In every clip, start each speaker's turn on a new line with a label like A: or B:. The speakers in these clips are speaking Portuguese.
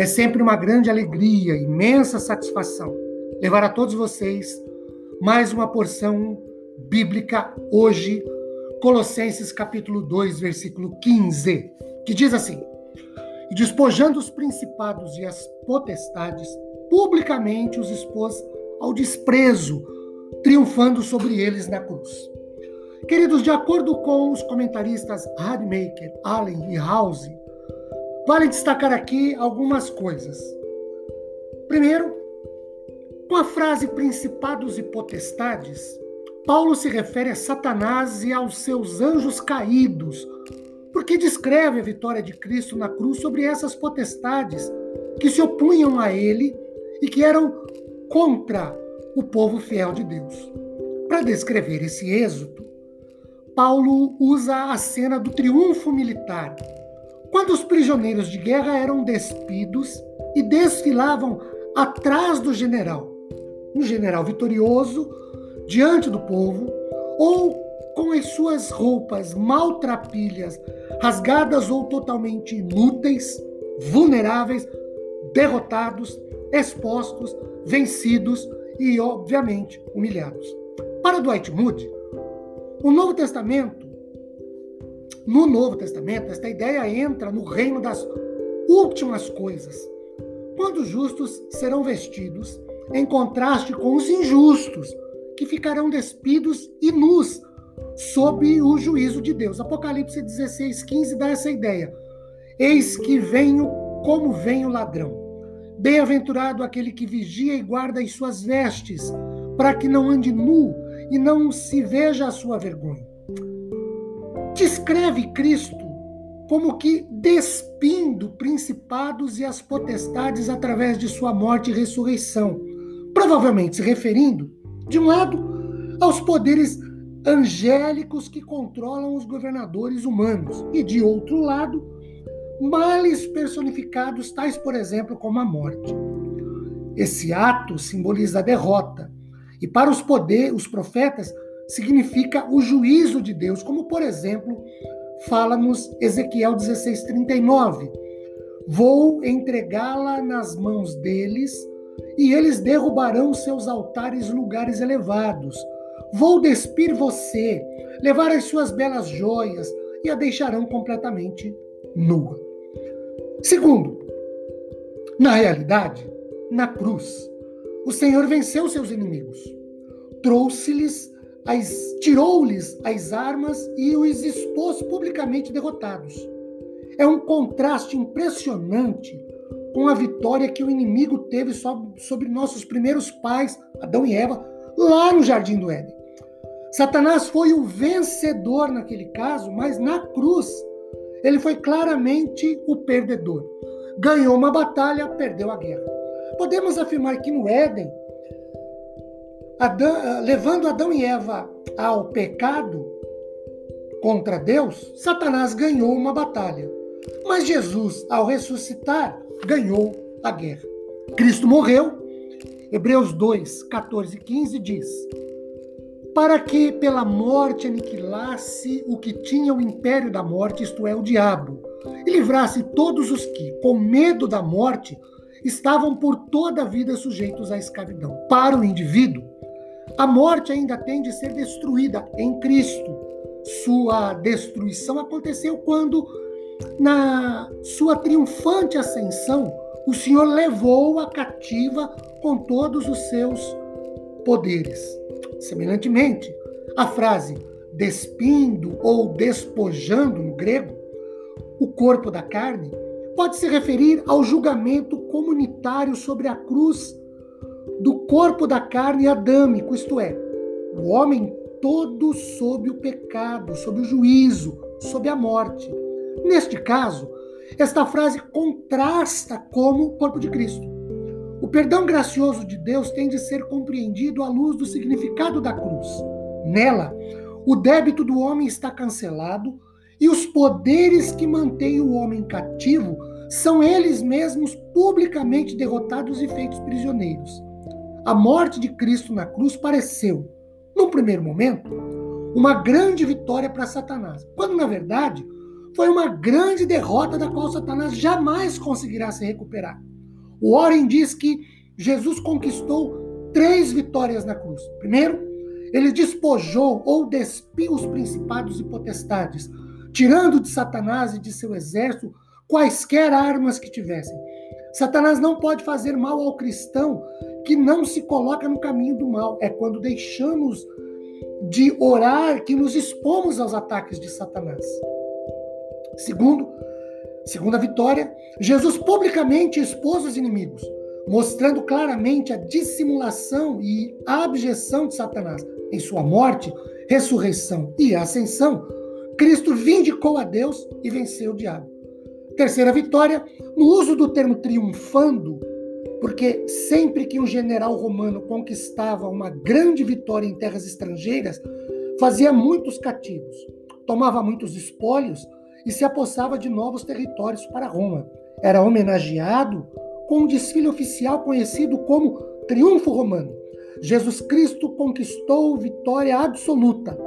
A: É sempre uma grande alegria, imensa satisfação levar a todos vocês mais uma porção bíblica hoje, Colossenses capítulo 2, versículo 15, que diz assim: E despojando os principados e as potestades, publicamente os expôs ao desprezo, triunfando sobre eles na cruz. Queridos, de acordo com os comentaristas Radmaker, Allen e House, vale destacar aqui algumas coisas. Primeiro, com a frase principados e potestades, Paulo se refere a Satanás e aos seus anjos caídos, porque descreve a vitória de Cristo na cruz sobre essas potestades que se opunham a ele e que eram contra o povo fiel de Deus. Para descrever esse êxodo, Paulo usa a cena do triunfo militar, quando os prisioneiros de guerra eram despidos e desfilavam atrás do general um general vitorioso diante do povo, ou com as suas roupas maltrapilhas, rasgadas ou totalmente inúteis, vulneráveis, derrotados, expostos, vencidos e, obviamente, humilhados. Para Dwight Moody, o Novo Testamento, no Novo Testamento, esta ideia entra no reino das últimas coisas, quando os justos serão vestidos em contraste com os injustos, que ficarão despidos e nus sob o juízo de Deus. Apocalipse 16, 15 dá essa ideia. Eis que venho como vem o ladrão. Bem-aventurado aquele que vigia e guarda as suas vestes, para que não ande nu e não se veja a sua vergonha. Descreve Cristo como que despindo principados e as potestades através de sua morte e ressurreição provavelmente se referindo, de um lado, aos poderes angélicos que controlam os governadores humanos, e de outro lado, males personificados, tais, por exemplo, como a morte. Esse ato simboliza a derrota, e para os poderes, os profetas, significa o juízo de Deus, como, por exemplo, fala-nos Ezequiel 16:39. Vou entregá-la nas mãos deles e eles derrubarão seus altares lugares elevados. Vou despir você, levar as suas belas joias e a deixarão completamente nua. Segundo, na realidade, na cruz, o Senhor venceu seus inimigos, trouxe-lhes tirou-lhes as armas e os expôs publicamente derrotados. É um contraste impressionante com a vitória que o inimigo teve sobre nossos primeiros pais, Adão e Eva, lá no Jardim do Éden. Satanás foi o vencedor naquele caso, mas na cruz ele foi claramente o perdedor. Ganhou uma batalha, perdeu a guerra. Podemos afirmar que no Éden, Adão, levando Adão e Eva ao pecado contra Deus, Satanás ganhou uma batalha. Mas Jesus, ao ressuscitar, ganhou a guerra. Cristo morreu. Hebreus 2, 14 e 15 diz: Para que pela morte aniquilasse o que tinha o império da morte, isto é, o diabo, e livrasse todos os que, com medo da morte, estavam por toda a vida sujeitos à escravidão. Para o indivíduo, a morte ainda tem de ser destruída em Cristo. Sua destruição aconteceu quando na sua triunfante ascensão, o Senhor levou a cativa com todos os seus poderes. Semelhantemente, a frase despindo ou despojando no grego, o corpo da carne, pode se referir ao julgamento comunitário sobre a cruz do corpo da carne adâmico, isto é, o homem todo sob o pecado, sob o juízo, sob a morte. Neste caso, esta frase contrasta como o corpo de Cristo. O perdão gracioso de Deus tem de ser compreendido à luz do significado da cruz. Nela, o débito do homem está cancelado e os poderes que mantêm o homem cativo são eles mesmos publicamente derrotados e feitos prisioneiros. A morte de Cristo na cruz pareceu, num primeiro momento, uma grande vitória para Satanás, quando na verdade foi uma grande derrota da qual Satanás jamais conseguirá se recuperar. O Warren diz que Jesus conquistou três vitórias na cruz. Primeiro, ele despojou ou despiu os principados e potestades, tirando de Satanás e de seu exército quaisquer armas que tivessem. Satanás não pode fazer mal ao cristão que não se coloca no caminho do mal. É quando deixamos de orar que nos expomos aos ataques de Satanás. Segundo, segunda vitória, Jesus publicamente expôs os inimigos, mostrando claramente a dissimulação e a abjeção de Satanás. Em sua morte, ressurreição e ascensão, Cristo vindicou a Deus e venceu o diabo. Terceira vitória, no uso do termo triunfando, porque sempre que um general romano conquistava uma grande vitória em terras estrangeiras, fazia muitos cativos, tomava muitos espólios e se apossava de novos territórios para Roma. Era homenageado com um desfile oficial conhecido como Triunfo Romano. Jesus Cristo conquistou vitória absoluta,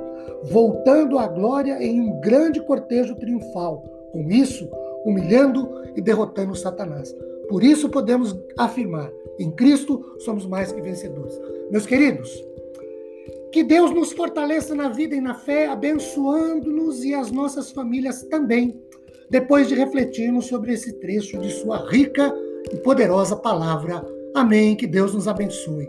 A: voltando à glória em um grande cortejo triunfal. Com isso, humilhando e derrotando Satanás. Por isso podemos afirmar: em Cristo somos mais que vencedores. Meus queridos, que Deus nos fortaleça na vida e na fé, abençoando-nos e as nossas famílias também, depois de refletirmos sobre esse trecho de Sua rica e poderosa palavra. Amém. Que Deus nos abençoe.